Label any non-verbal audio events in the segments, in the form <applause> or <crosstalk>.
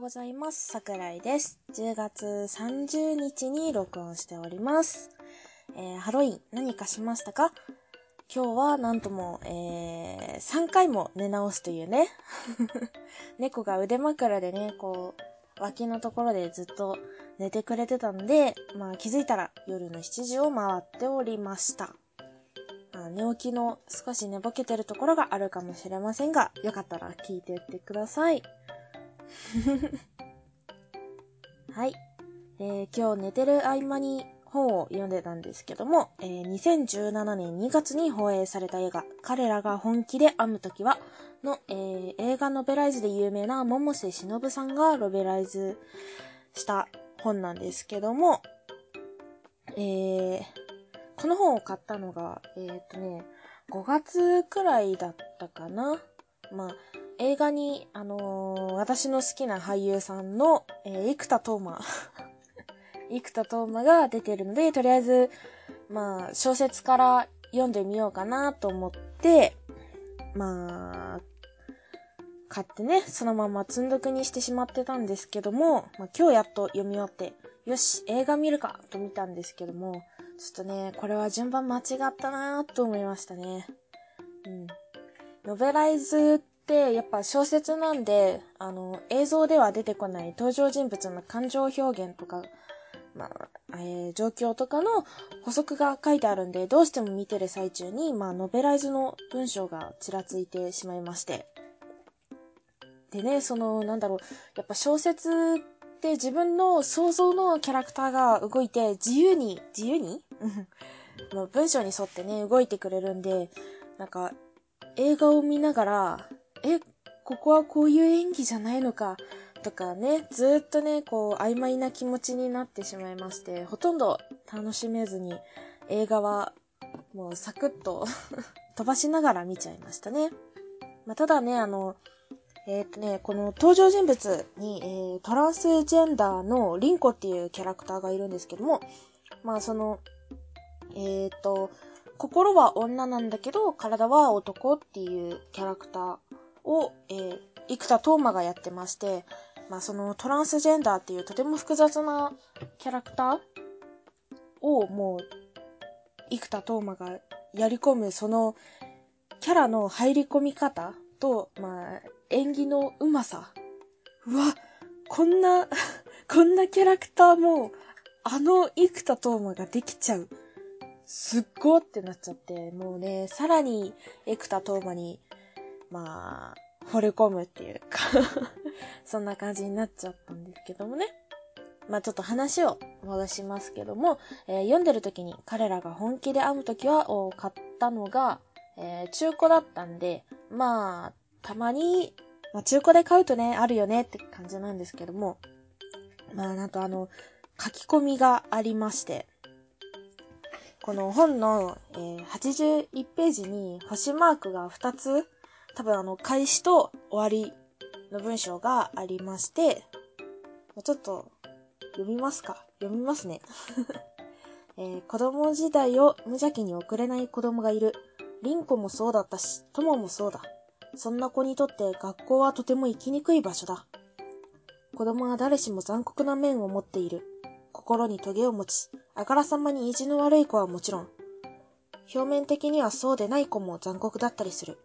ございます。桜井です。10月30日に録音しております。えー、ハロウィン何かしましたか？今日はなんとも、えー、3回も寝直すというね。<laughs> 猫が腕枕でね、こう、脇のところでずっと寝てくれてたので、まあ気づいたら夜の7時を回っておりました。まあ、寝起きの少し寝ぼけてるところがあるかもしれませんが、よかったら聞いてってください。<laughs> はい。えー今日寝てる合間に本を読んでたんですけども、えー2017年2月に放映された映画、彼らが本気で編むときは、の、えー映画ノベライズで有名な百瀬忍さんがノベライズした本なんですけども、えーこの本を買ったのが、えーっとね、5月くらいだったかな。まあ、映画に、あのー私の好きな俳優さんの、えー生田斗真。<laughs> 生田斗真が出てるので、とりあえず、まあ、小説から読んでみようかなと思って、まあ、買ってね、そのまま積んどくにしてしまってたんですけども、まあ、今日やっと読み終わって、よし、映画見るかと見たんですけども、ちょっとね、これは順番間違ったなと思いましたね。うん。ノベライズってやっぱ小説なんで、あの、映像では出てこない登場人物の感情表現とか、まあ、えー状況とかの補足が書いてあるんで、どうしても見てる最中に、まあ、ノベライズの文章がちらついてしまいまして。でね、その、なんだろう、やっぱ小説って自分の想像のキャラクターが動いて、自由に、自由に？<laughs> う文章に沿ってね、動いてくれるんで、なんか、映画を見ながら、え、ここはこういう演技じゃないのか、とかね、ずっとね、こう、曖昧な気持ちになってしまいまして、ほとんど楽しめずに、映画は、もうサクッと <laughs> 飛ばしながら見ちゃいましたね。まあ、ただね、あの、えーっとね、この登場人物に、えートランスジェンダーのリンコっていうキャラクターがいるんですけども、まあその、えーっと、心は女なんだけど、体は男っていうキャラクターを、えー、生田斗真がやってまして、まあそのトランスジェンダーっていうとても複雑なキャラクターをもう、生田斗真がやり込むそのキャラの入り込み方と、まあ、演技のうまさ。うわ、こんな、<laughs> こんなキャラクターも、あの生田斗真ができちゃう。すっごってなっちゃって、もうね、さらに生田斗真に、まあ、惚れ込むっていうか <laughs> そんな感じになっちゃったんですけどもね。まあちょっと話を戻しますけども、えー読んでる時に彼らが本気で編む時は、買ったのが、えー中古だったんで、まあ、たまに、まあ中古で買うとね、あるよねって感じなんですけども、まあなんとあの、書き込みがありまして、この本の、えー81ページに星マークが2つ、多分あの、開始と終わりの文章がありまして、ちょっと読みますか読みますね。<laughs> えー子供時代を無邪気に送れない子供がいる。リンコもそうだったし、トモもそうだ。そんな子にとって学校はとても生きにくい場所だ。子供は誰しも残酷な面を持っている。心にトゲを持ち、あからさまに意地の悪い子はもちろん、表面的にはそうでない子も残酷だったりする。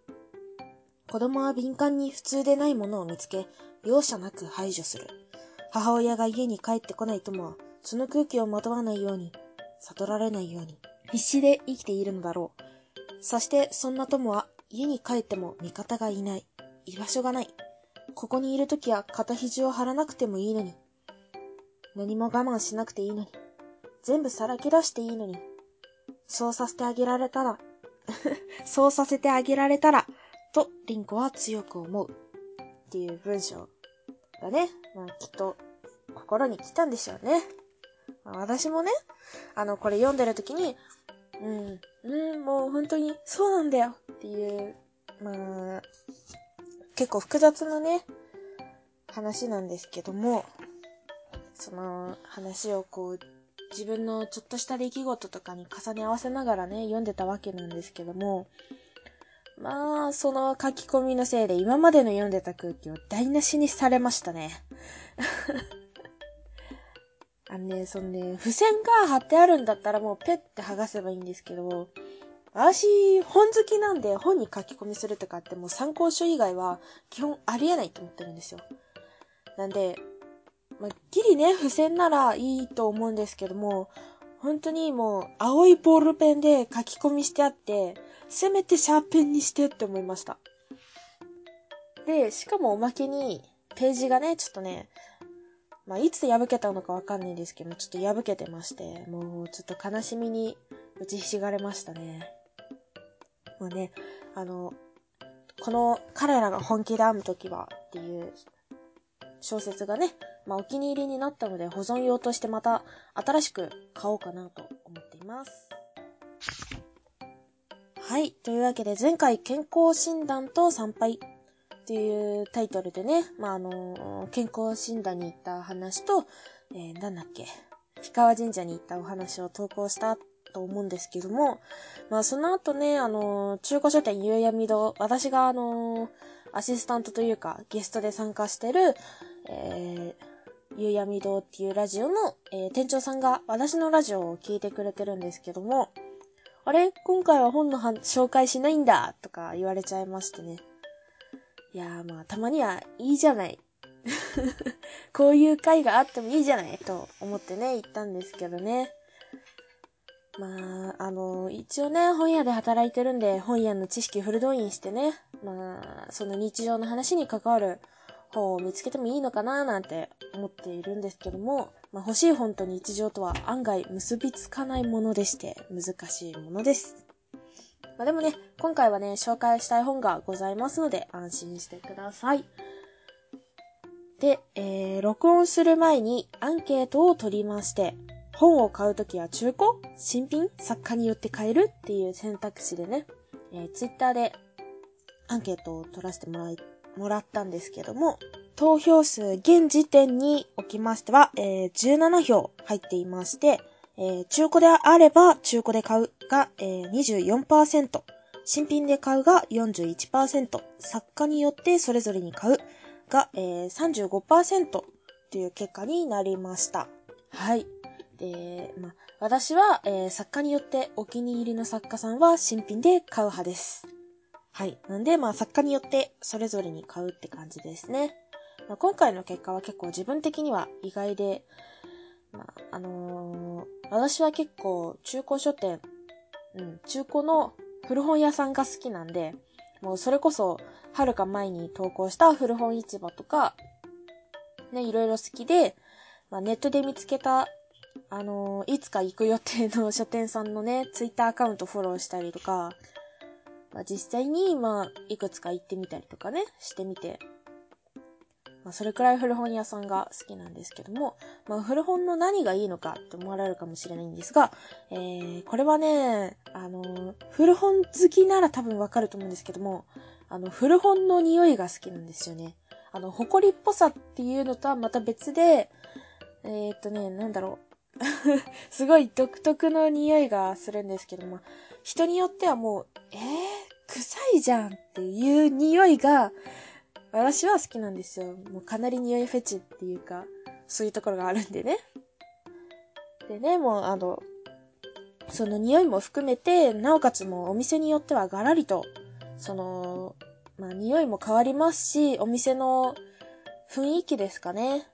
子供は敏感に普通でないものを見つけ、容赦なく排除する。母親が家に帰ってこない友は、その空気をまとわないように、悟られないように、必死で生きているのだろう。そして、そんな友は、家に帰っても味方がいない。居場所がない。ここにいるときは肩肘を張らなくてもいいのに。何も我慢しなくていいのに。全部さらけ出していいのに。そうさせてあげられたら、<laughs> そうさせてあげられたら、と、リンコは強く思う。っていう文章がね、まあきっと、心に来たんでしょうね。まあ私もね、あの、これ読んでる時に、うん、うん、もう本当にそうなんだよっていう、まあ、結構複雑なね、話なんですけども、その話をこう、自分のちょっとした出来事とかに重ね合わせながらね、読んでたわけなんですけども、まあ、その書き込みのせいで今までの読んでた空気を台無しにされましたね。<laughs> あのね、そのね、付箋が貼ってあるんだったらもうペッて剥がせばいいんですけど、私、本好きなんで本に書き込みするとかってもう参考書以外は基本ありえないと思ってるんですよ。なんで、まあ、ギリね、付箋ならいいと思うんですけども、本当にもう青いボールペンで書き込みしてあって、せめてシャーペンにしてって思いました。で、しかもおまけに、ページがね、ちょっとね、まあ、いつ破けたのかわかんないんですけど、ちょっと破けてまして、もうちょっと悲しみに打ちひしがれましたね。もうね、あの、この彼らが本気で編むときはっていう小説がね、まあ、お気に入りになったので保存用としてまた新しく買おうかなと思っています。はい。というわけで前回健康診断と参拝っていうタイトルでね、まあ、あの、健康診断に行った話と、えー、なんだっけ、氷川神社に行ったお話を投稿したと思うんですけども、まあその後ね、あの、中古書店夕闇堂、私があの、アシスタントというかゲストで参加してる、えー、夕闇堂っていうラジオの、えー、店長さんが私のラジオを聞いてくれてるんですけども、あれ？今回は本の紹介しないんだとか言われちゃいましてね。いやーまあたまにはいいじゃない。<laughs> こういう回があってもいいじゃないと思ってね、言ったんですけどね。まあ、あの、一応ね、本屋で働いてるんで、本屋の知識フル動員してね、まあ、その日常の話に関わる本を見つけてもいいのかななんて思っているんですけども、まあ、欲しい本と日常とは案外結びつかないものでして難しいものです。まあ、でもね、今回はね、紹介したい本がございますので安心してください。で、えー、録音する前にアンケートを取りまして、本を買うときは中古？新品？作家によって買える？っていう選択肢でね、えー、ツイッターでアンケートを取らせてもらい、もらったんですけども、投票数現時点におきましては、えー、17票入っていまして、えー、中古であれば中古で買うが、えー、24%、新品で買うが41%、作家によってそれぞれに買うが、えー、35%という結果になりました。はい。で、ま、私は、えー、作家によってお気に入りの作家さんは新品で買う派です。はい。なんで、まあ、作家によってそれぞれに買うって感じですね。まあ、今回の結果は結構自分的には意外で、まあ、あのー、私は結構中古書店、うん、中古の古本屋さんが好きなんで、もうそれこそ、はるか前に投稿した古本市場とか、ね、いろいろ好きで、まあ、ネットで見つけたあのー、いつか行く予定の書店さんのね、ツイッターアカウントフォローしたりとか、まあ、実際に、まあ、いくつか行ってみたりとかね、してみて、まあ、それくらい古本屋さんが好きなんですけども、まあ、古本の何がいいのかって思われるかもしれないんですが、えー、これはね、あの、古本好きなら多分わかると思うんですけども、あの、古本の匂いが好きなんですよね。あの、埃っぽさっていうのとはまた別で、えー、っとね、なんだろう。<laughs> すごい独特の匂いがするんですけども、人によってはもう、えー、臭いじゃんっていう匂いが、私は好きなんですよ。もうかなり匂いフェチっていうか、そういうところがあるんでね。でね、もうあの、その匂いも含めて、なおかつもうお店によってはガラリと、その、まあ匂いも変わりますし、お店の雰囲気ですかね。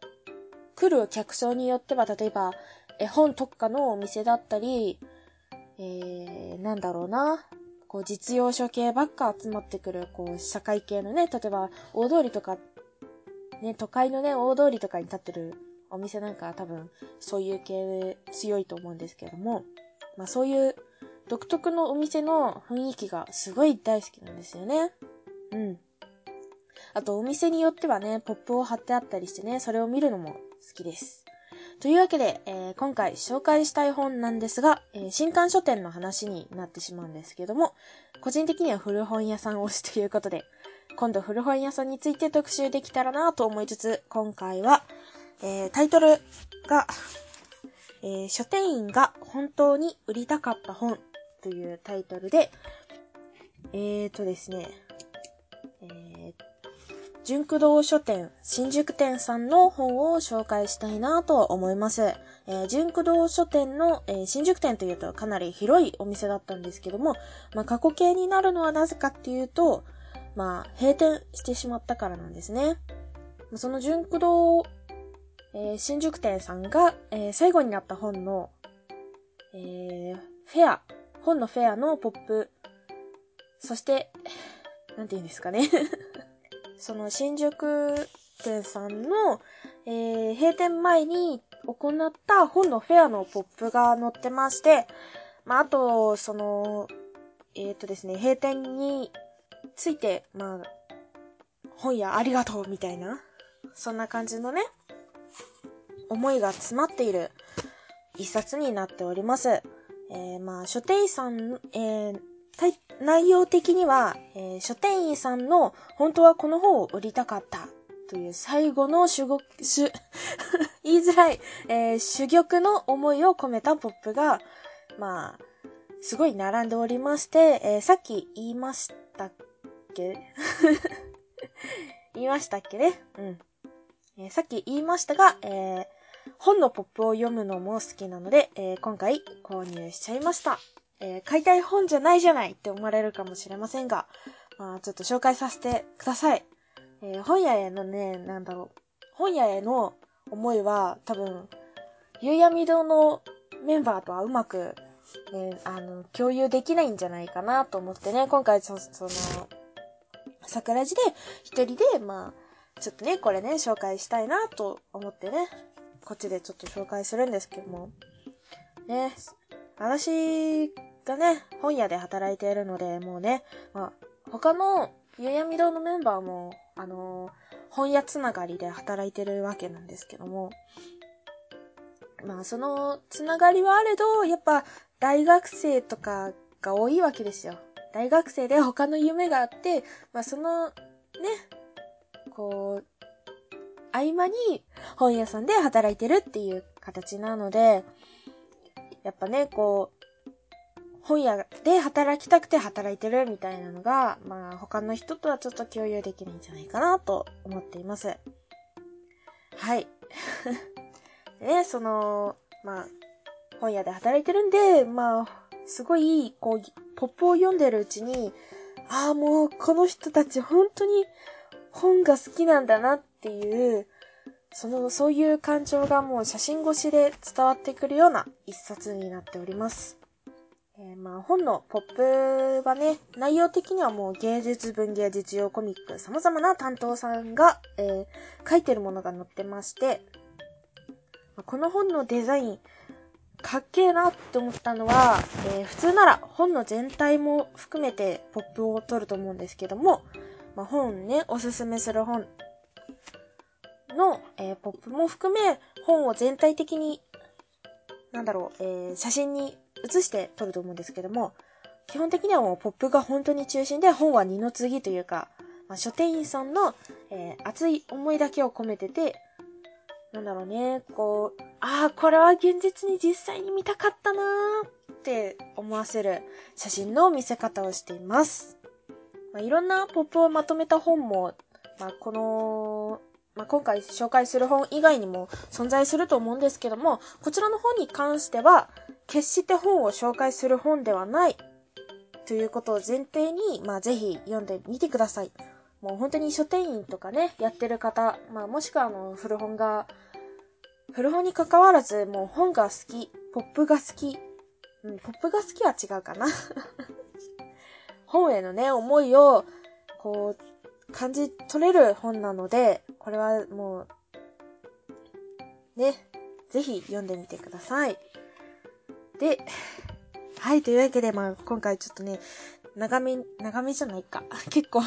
来る客層によっては、例えば、絵本特化のお店だったり、えー、なんだろうな。こう、実用書系ばっか集まってくる、こう、社会系のね、例えば、大通りとか、ね、都会のね、大通りとかに立ってるお店なんかは多分、そういう系強いと思うんですけども、まあそういう独特のお店の雰囲気がすごい大好きなんですよね。うん。あと、お店によってはね、ポップを貼ってあったりしてね、それを見るのも好きです。というわけで、えー、今回紹介したい本なんですが、えー、新刊書店の話になってしまうんですけども、個人的には古本屋さん推しということで、今度古本屋さんについて特集できたらなと思いつつ、今回は、えー、タイトルが、え書店員が本当に売りたかった本というタイトルで、えーとですね、えー、純駆動書店、新宿店さんの本を紹介したいなと思います。えー、純駆動書店の、えー、新宿店というとかなり広いお店だったんですけども、まあ、過去形になるのはなぜかっていうと、まあ、閉店してしまったからなんですね。その純駆動、えー、新宿店さんが、えー、最後になった本の、えー、フェア、本のフェアのポップ、そして、なんて言うんですかね <laughs> その新宿店さんの、えー、閉店前に行った本のフェアのポップが載ってまして、まあ、あと、その、えっ、ー、とですね、閉店について、まあ、本屋ありがとうみたいな、そんな感じのね、思いが詰まっている一冊になっております。えー、まあ、書店員さん、えー、内容的には、えー、書店員さんの本当はこの本を売りたかったという最後の主語、主、<laughs> 言いづらい、えー、主玉の思いを込めたポップが、まあ、すごい並んでおりまして、えー、さっき言いましたっけ？<laughs> 言いましたっけね？うん。えー、さっき言いましたが、えー、本のポップを読むのも好きなので、えー、今回購入しちゃいました。えー、買いたい本じゃないじゃないって思われるかもしれませんが、まあ、ちょっと紹介させてください。えー、本屋へのね、なんだろう。本屋への思いは多分、ゆうやみ堂のメンバーとはうまく、ね、あの、共有できないんじゃないかなと思ってね、今回そ、その、桜地で一人で、まあ、ちょっとね、これね、紹介したいなと思ってね、こっちでちょっと紹介するんですけども、ね、私がね、本屋で働いているので、もうね、まあ、他のゆやみ堂のメンバーも、あのー、本屋つながりで働いてるわけなんですけども、まあ、そのつながりはあれど、やっぱ、大学生とかが多いわけですよ。大学生で他の夢があって、まあ、その、ね、こう、合間に本屋さんで働いてるっていう形なので、やっぱね、こう、本屋で働きたくて働いてるみたいなのが、まあ他の人とはちょっと共有できないんじゃないかなと思っています。はい。<laughs> ね、その、まあ、本屋で働いてるんで、まあ、すごい、こう、ポップを読んでるうちに、ああ、もうこの人たち本当に本が好きなんだなっていう、その、そういう感情がもう写真越しで伝わってくるような一冊になっております。えー、まあ本のポップはね、内容的にはもう芸術文芸実用コミック様々な担当さんが、えー、書いてるものが載ってまして、この本のデザイン、かっけえなって思ったのは、えー、普通なら本の全体も含めてポップを取ると思うんですけども、まあ、本ね、おすすめする本の、えー、ポップも含め、本を全体的に、なんだろう、えー、写真に写して撮ると思うんですけども、基本的にはもうポップが本当に中心で、本は二の次というか、まあ、書店員さんの、えー、熱い思いだけを込めてて、なんだろうね、こう、ああ、これは現実に実際に見たかったなーって思わせる写真の見せ方をしています。まあ、いろんなポップをまとめた本も、まあ、この、まあ、今回紹介する本以外にも存在すると思うんですけども、こちらの本に関しては、決して本を紹介する本ではないということを前提に、まあ、ぜひ読んでみてください。もう本当に書店員とかね、やってる方、まあ、もしくはあの、古本が、古本に関わらず、もう本が好き、ポップが好き、うん、ポップが好きは違うかな。<laughs> 本へのね、思いを、こう、感じ取れる本なので、これはもう、ね、ぜひ読んでみてください。で、はい、というわけで、まあ、今回ちょっとね、長め、長めじゃないか。<laughs> 結構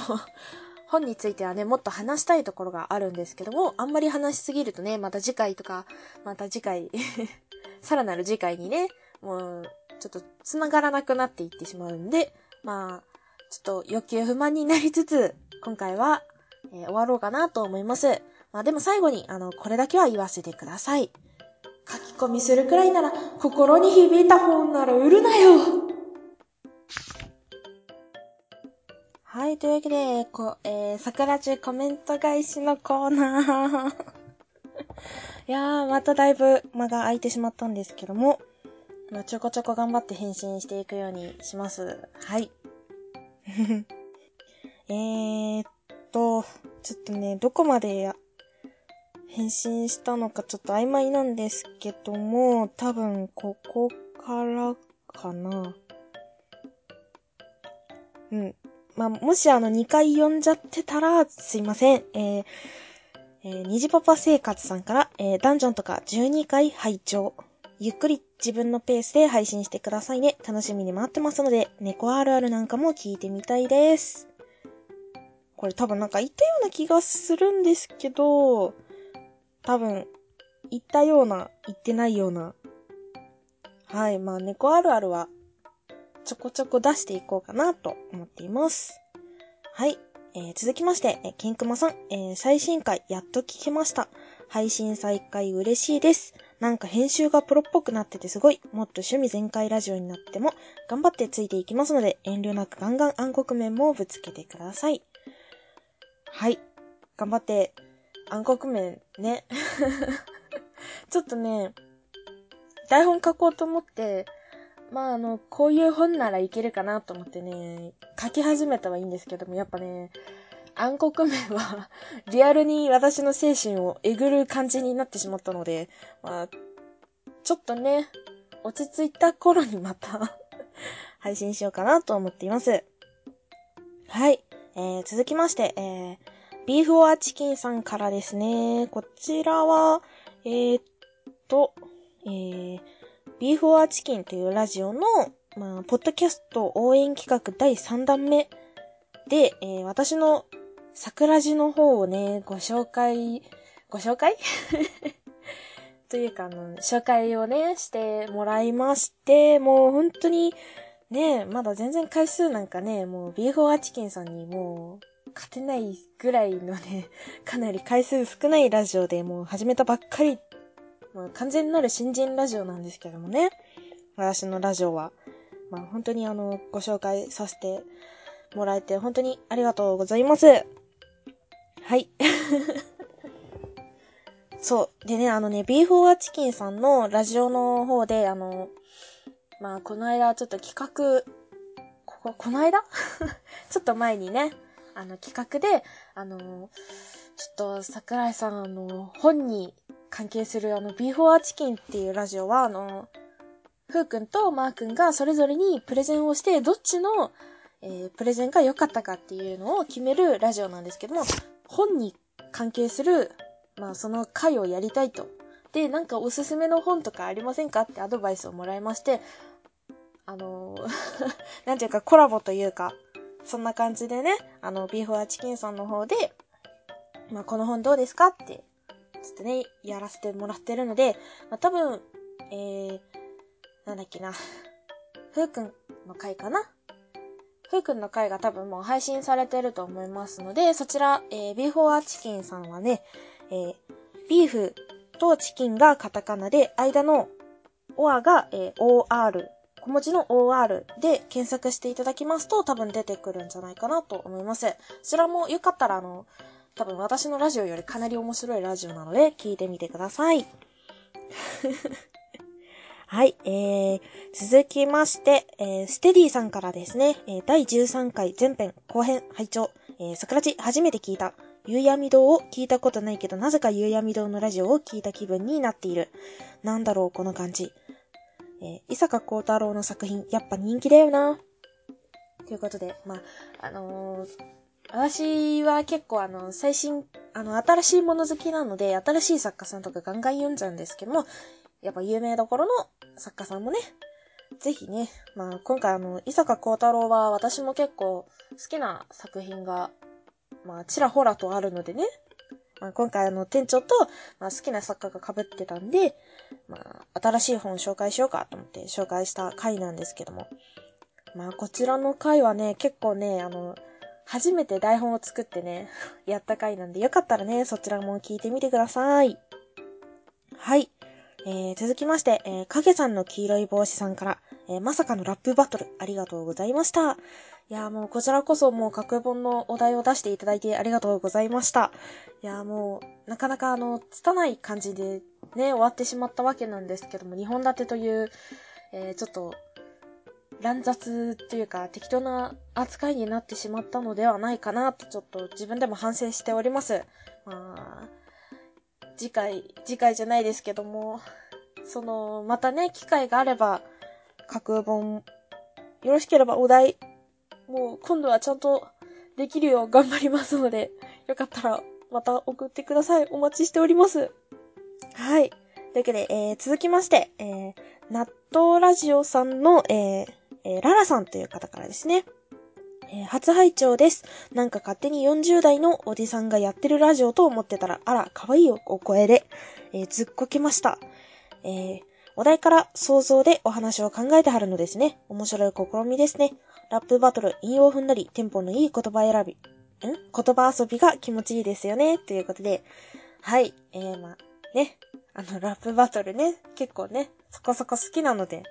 本についてはね、もっと話したいところがあるんですけども、あんまり話しすぎるとね、また次回とか、また次回 <laughs> さらなる次回にね、もう、ちょっと繋がらなくなっていってしまうんで、まあ、ちょっと欲求不満になりつつ、今回は、えー、終わろうかなと思います。まあでも最後に、あの、これだけは言わせてください。書き込みするくらいなら、心に響いた本なら売るなよはい、というわけで、こ、えー、桜中コメント返しのコーナー。<laughs> いやー、まただいぶ間が空いてしまったんですけども、まあ、ちょこちょこ頑張って返信していくようにします。はい。<laughs> えーっと、ちょっとね、どこまで返信したのかちょっと曖昧なんですけども、多分ここからかな。うん。まあ、もしあの2回読んじゃってたらすいません。えー、えー、虹パパ生活さんから、えー、ダンジョンとか12回拝聴ゆっくり自分のペースで配信してくださいね。楽しみに待ってますので、猫あるあるなんかも聞いてみたいです。これ多分なんか言ったような気がするんですけど、多分、言ったような、言ってないような。はい、まあ猫あるあるは、ちょこちょこ出していこうかなと思っています。はい。えー、続きまして、えー、ケンクマさん、えー、最新回やっと聞けました。配信再開嬉しいです。なんか編集がプロっぽくなっててすごい。もっと趣味全開ラジオになっても頑張ってついていきますので、遠慮なくガンガン暗黒面もぶつけてください。はい。頑張って、暗黒面ね。<laughs> ちょっとね、台本書こうと思って、まああの、こういう本ならいけるかなと思ってね、書き始めたはいいんですけども、やっぱね、暗黒面は <laughs> リアルに私の精神をえぐる感じになってしまったので、まあ、ちょっとね、落ち着いた頃にまた <laughs> 配信しようかなと思っています。はい。えー、続きまして、えー、ビーフオアチキンさんからですね。こちらは、えー、っと、えー、ビーフオアチキンというラジオの、まあ、ポッドキャスト応援企画第3弾目で、えー、私の桜地の方をね、ご紹介、ご紹介？<laughs> というか、あの、紹介をね、してもらいまして、もう本当に、ねえ、まだ全然回数なんかね、もうビーフォアチキンさんにもう、勝てないぐらいのね、<laughs> かなり回数少ないラジオでもう始めたばっかり、まあ、完全なる新人ラジオなんですけどもね、私のラジオは。まあ本当にあの、ご紹介させてもらえて本当にありがとうございます。はい。<laughs> そう。でね、あのね、ビーフォアチキンさんのラジオの方で、あの、まあ、この間ちょっと企画、ここ、この間？<laughs> ちょっと前にね、あの企画で、あの、ちょっと桜井さん、あの、本に関係するあの、ビーフォアチキンっていうラジオは、あの、ふうくんとマーくんがそれぞれにプレゼンをして、どっちの、えー、プレゼンが良かったかっていうのを決めるラジオなんですけども、本に関係する、まあその回をやりたいと。で、なんかおすすめの本とかありませんか？ってアドバイスをもらいまして、あのー <laughs> なんていうかコラボというか、そんな感じでね、あの、ビーフォアチキンさんの方で、まあこの本どうですか？って、つってね、やらせてもらってるので、まあ多分、えー、なんだっけな、ふうくんの回かな？ふうくんの回が多分もう配信されてると思いますので、そちら、えー、ビーフォアチキンさんはね、えー、ビーフとチキンがカタカナで、間のオアが、えー、OR、小文字の OR で検索していただきますと多分出てくるんじゃないかなと思います。そちらもよかったらあの、多分私のラジオよりかなり面白いラジオなので聞いてみてください。<laughs> はい、えー、続きまして、えー、ステディさんからですね、えー、第13回前編後編拝聴えー、桜地初めて聞いた。夕闇堂を聞いたことないけど、なぜか夕闇堂のラジオを聞いた気分になっている。なんだろう、この感じ。えー、伊坂幸太郎の作品、やっぱ人気だよな。ということで、まあ、あのー、私は結構あの、最新、あの、新しいもの好きなので、新しい作家さんとかガンガン読んじゃうんですけども、やっぱ有名どころの作家さんもね、ぜひね、まあ今回あの、伊坂幸太郎は私も結構好きな作品が、まあちらほらとあるのでね、まあ、今回あの店長と、まあ、好きな作家が被ってたんで、まあ新しい本紹介しようかと思って紹介した回なんですけども、まあこちらの回はね、結構ね、あの、初めて台本を作ってね、<laughs> やった回なんでよかったらね、そちらも聞いてみてください。はい。えー、続きまして、えー、影さんの黄色い帽子さんから、えー、まさかのラップバトル、ありがとうございました。いやもうこちらこそもう架空本のお題を出していただいてありがとうございました。いやもう、なかなかあの、拙い感じでね、終わってしまったわけなんですけども、2本立てという、えー、ちょっと、乱雑というか適当な扱いになってしまったのではないかなとちょっと自分でも反省しております。まあ、次回、次回じゃないですけども、その、またね、機会があれば、架空本、よろしければお題、もう今度はちゃんとできるよう頑張りますので、よかったらまた送ってください。お待ちしております。はい。というわけで、えー、続きまして、えー、納豆ラジオさんの、えー、えー、ララさんという方からですね。えー、初拝聴です。なんか勝手に40代のおじさんがやってるラジオと思ってたら、あら、可愛いお声で、えー、ずっこけました。えー、お題から想像でお話を考えてはるのですね。面白い試みですね。ラップバトル、引用踏んだり、テンポのいい言葉選び、ん？言葉遊びが気持ちいいですよね。ということで、はい、えー、まあ、ね、あの、ラップバトルね、結構ね、そこそこ好きなので、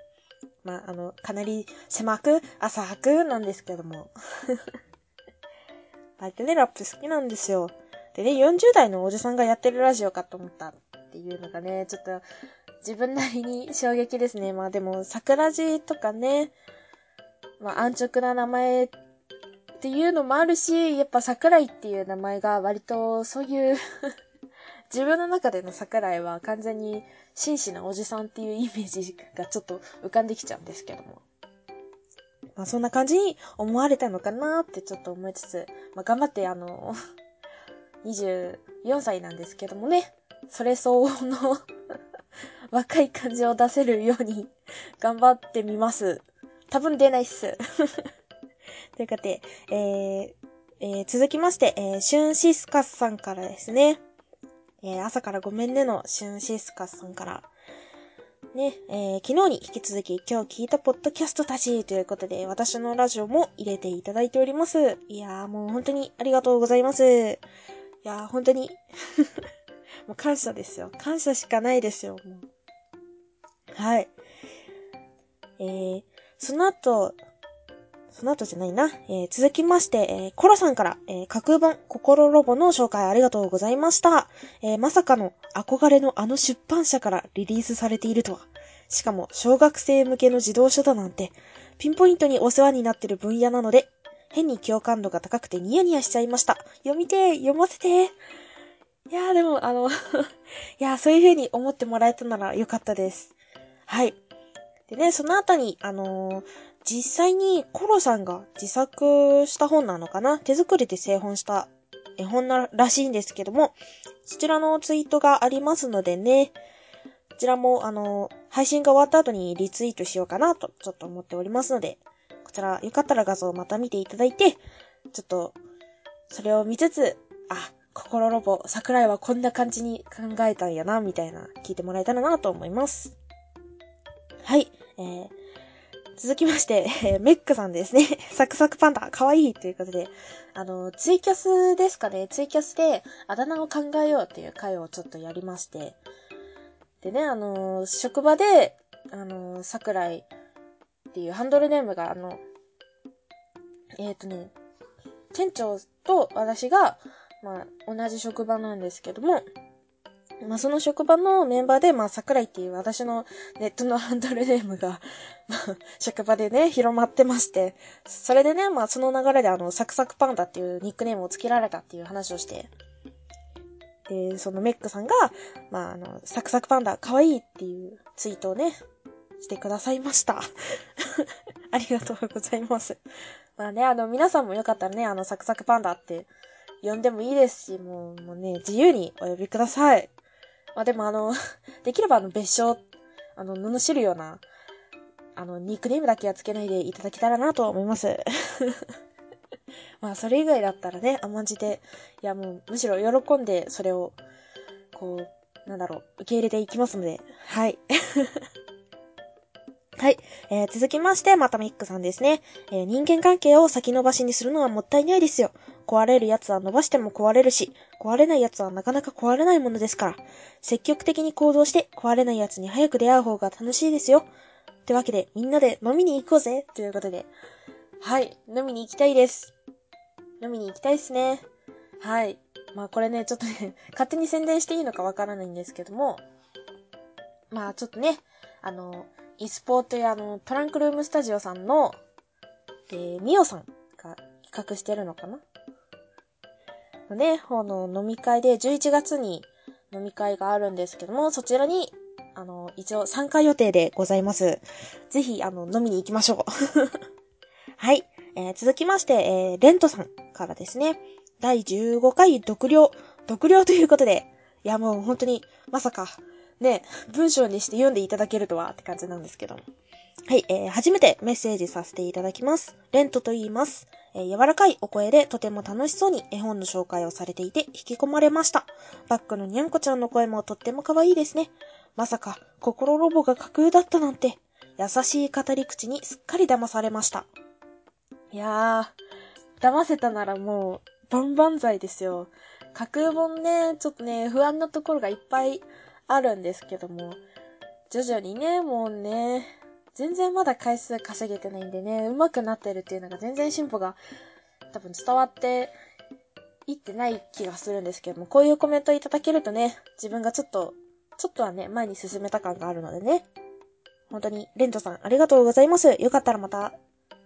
まあ、あの、かなり狭く、浅くなんですけども。あえてね、ラップ好きなんですよ。でね、40代のおじさんがやってるラジオかと思ったっていうのがね、ちょっと自分なりに衝撃ですね。まあでも、桜地とかね、まあ安直な名前っていうのもあるし、やっぱ桜井っていう名前が割とそういう自分の中での桜井は完全に紳士なおじさんっていうイメージがちょっと浮かんできちゃうんですけども。まあそんな感じに思われたのかなってちょっと思いつつ、まあ頑張ってあの、<laughs> 24歳なんですけどもね、それ相応の <laughs> 若い感じを出せるように <laughs> 頑張ってみます。多分出ないっす。ということで、えーえー、続きまして、えー、シュンシスカスさんからですね。えー、朝からごめんねのシュンシスカスさんから、ね、えー、昨日に引き続き今日聞いたポッドキャストたちということで、私のラジオも入れていただいております。いやーもう本当にありがとうございます。いやー本当に <laughs> もう感謝ですよ。感謝しかないですよ、もう。はい。えー、その後、その後じゃないな。えー、続きまして、えー、コロさんから、えー、架空本、心ロボの紹介ありがとうございました。えー、まさかの憧れのあの出版社からリリースされているとは。しかも、小学生向けの児童書だなんて、ピンポイントにお世話になってる分野なので、変に共感度が高くてニヤニヤしちゃいました。読みて読ませていやーでも、あの <laughs> いやーそういう風に思ってもらえたならよかったです。はい。でね、その後に、あのー、実際にコロさんが自作した本なのかな？手作りで製本した絵本ならしいんですけども、そちらのツイートがありますのでね、こちらも、あの、配信が終わった後にリツイートしようかなと、ちょっと思っておりますので、こちら、よかったら画像をまた見ていただいて、ちょっと、それを見つつ、あ、心ロボ、桜井はこんな感じに考えたんやな、みたいな、聞いてもらえたらなと思います。はい、えー、続きまして、えー、メックさんですね。<laughs> サクサクパンダ、かわいいということで、あの、ツイキャスですかね。ツイキャスであだ名を考えようっていう回をちょっとやりまして。でね、あの、職場で、あの、桜井っていうハンドルネームが、あの、えっ、ー、とね、店長と私が、まあ、同じ職場なんですけども、まあ、その職場のメンバーで、まあ、桜井っていう私のネットのハンドルネームが、<laughs> ま、職場でね、広まってまして、それでね、まあ、その流れであの、サクサクパンダっていうニックネームを付けられたっていう話をして、で、そのメックさんが、まあ、あの、サクサクパンダ可愛いっていうツイートをね、してくださいました。<laughs> ありがとうございます。まあね、あの、皆さんもよかったらね、あの、サクサクパンダって呼んでもいいですし、もう、もうね、自由にお呼びください。まあでもあの、<laughs> できればあの別称、あの、罵るような、あの、ニックネームだけはつけないでいただけたらなと思います。<laughs> まあそれ以外だったらね、甘んじて、いやもうむしろ喜んでそれを、こう、なんだろう、受け入れていきますので、はい。<laughs> はい。えー、続きまして、またミックさんですね。えー、人間関係を先延ばしにするのはもったいないですよ。壊れるやつは伸ばしても壊れるし、壊れないやつはなかなか壊れないものですから。積極的に行動して壊れないやつに早く出会う方が楽しいですよ。ってわけで、みんなで飲みに行こうぜということで。はい。飲みに行きたいです。飲みに行きたいですね。はい。まあこれね、ちょっとね、<laughs> 勝手に宣伝していいのかわからないんですけども、まあちょっとね、あの、イスポートやあの、トランクルームスタジオさんの、えー、ミオさんが企画してるのかな？のね、この飲み会で11月に飲み会があるんですけども、そちらに、あの、一応参加予定でございます。ぜひ、あの、飲みに行きましょう。<laughs> はい。えー、続きまして、えー、レントさんからですね。第15回読了、読了ということで、いやもう本当に、まさか、ね、文章にして読んでいただけるとはって感じなんですけど。はい、えー、初めてメッセージさせていただきます。レントと言います。えー、柔らかいお声でとても楽しそうに絵本の紹介をされていて引き込まれました。バックのにゃんこちゃんの声もとっても可愛いですね。まさか、心ロボが架空だったなんて、優しい語り口にすっかり騙されました。いやー、騙せたならもう、万々歳ですよ。架空本ね、ちょっとね、不安なところがいっぱいあるんですけども、徐々にね、もうね、全然まだ回数稼げてないんでね、上手くなってるっていうのが全然進歩が多分伝わっていってない気がするんですけども、こういうコメントいただけるとね、自分がちょっと、ちょっとはね、前に進めた感があるのでね。本当に、レントさんありがとうございます。よかったらまた、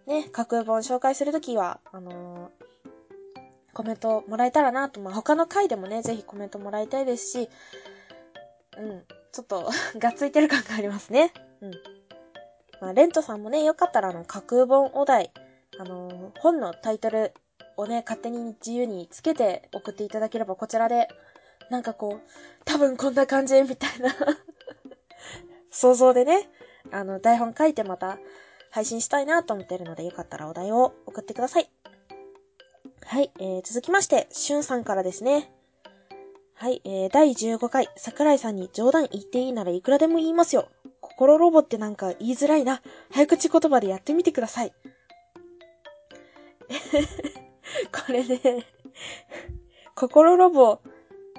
ね、架空本紹介するときは、あのー、コメントもらえたらなと、まあ、他の回でもね、ぜひコメントもらいたいですし、うん、ちょっと <laughs> がっついてる感がありますね。うん。まあ、レントさんもね、よかったらあの、架空本お題、あのー、本のタイトルをね、勝手に自由につけて送っていただければ、こちらで、なんかこう、多分こんな感じ、みたいな <laughs> 想像でね、あの、台本書いてまた配信したいなと思ってるので、よかったらお題を送ってください。はい、えー、続きまして、しゅんさんからですね。はい、えー、第15回、桜井さんに冗談言っていいならいくらでも言いますよ。心ロボってなんか言いづらいな。早口言葉でやってみてください。<laughs> これね、心ロボ、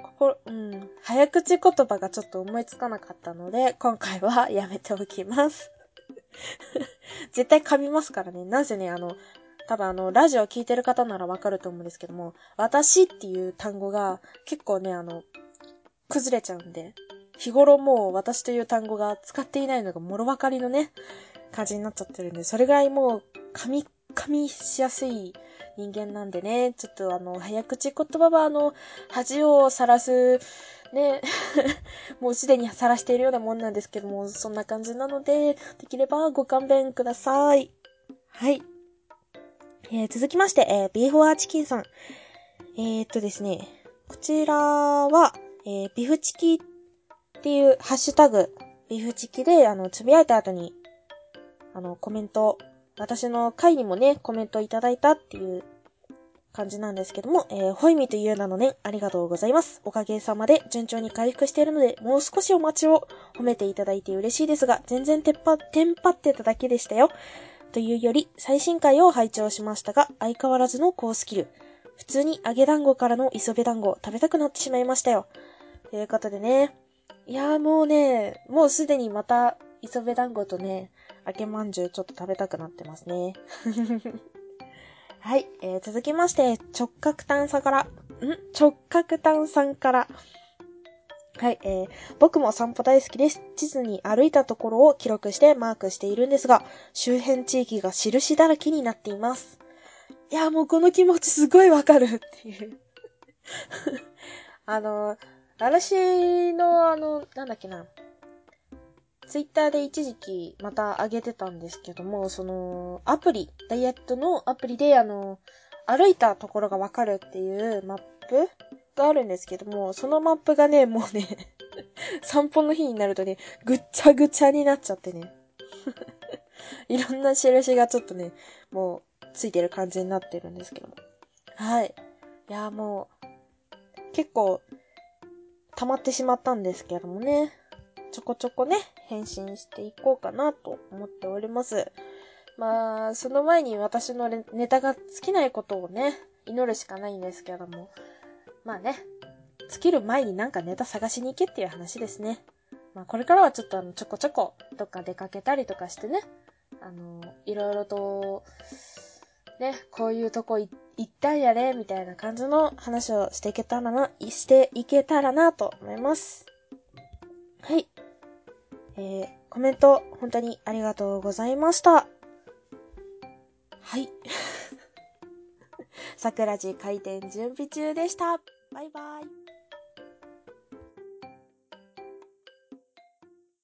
心、うん、早口言葉がちょっと思いつかなかったので、今回はやめておきます。<laughs> 絶対噛みますからね。なぜね、あの、多分あの、ラジオ聞いてる方ならわかると思うんですけども、私っていう単語が結構ね、あの、崩れちゃうんで、日頃もう私という単語が使っていないのがもろわかりのね、感じになっちゃってるんで、それぐらいもう、噛み、噛みしやすい人間なんでね、ちょっとあの、早口言葉はあの、恥をさらす、ね、<laughs> もうすでにさらしているようなもんなんですけども、そんな感じなので、できればご勘弁ください。はい。えー、続きまして、えー、ビーフォアチキンさん。えー、っとですね、こちらは、えー、ビフチキっていうハッシュタグ、ビフチキで、あの、つぶやいた後に、あの、コメント、私の回にもね、コメントいただいたっていう感じなんですけども、えー、ホイミという名のね、ありがとうございます。おかげさまで順調に回復しているので、もう少しお待ちを褒めていただいて嬉しいですが、全然てっぱ、テンパってただけでしたよ。というより、最新回を拝聴しましたが、相変わらずの高スキル。普通に揚げ団子からの磯辺団子、食べたくなってしまいましたよ。ということでね。いやーもうね、もうすでにまた、磯辺団子とね、揚げまんじゅうちょっと食べたくなってますね。<laughs> はい、えー、続きまして、直角探査から、ん？直角探査から、はい、えー、僕も散歩大好きです。地図に歩いたところを記録してマークしているんですが、周辺地域が印だらけになっています。いや、もうこの気持ちすごいわかるっていう <laughs> あの、私のあの、なんだっけな、ツイッターで一時期また上げてたんですけども、その、アプリ、ダイエットのアプリであの、歩いたところがわかるっていうマップがあるんですけども、そのマップがね、もうね <laughs> 散歩の日になるとね、ぐっちゃぐちゃになっちゃってね。<laughs> いろんな印がちょっとね、もうついてる感じになってるんですけども。はい。いや、もう、結構、溜まってしまったんですけどもね。ちょこちょこね、返信していこうかなと思っております。まあ、その前に私のネタが尽きないことをね、祈るしかないんですけども。まあね、尽きる前になんかネタ探しに行けっていう話ですね。まあこれからはちょっとあの、ちょこちょこ、どっか出かけたりとかしてね、あの、いろいろと、ね、こういうとこ行ったんやれ、みたいな感じの話をしていけたらな、していけたらなと思います。はい。えー、コメント、本当にありがとうございました。はい。桜地開店準備中でした。バイバイ。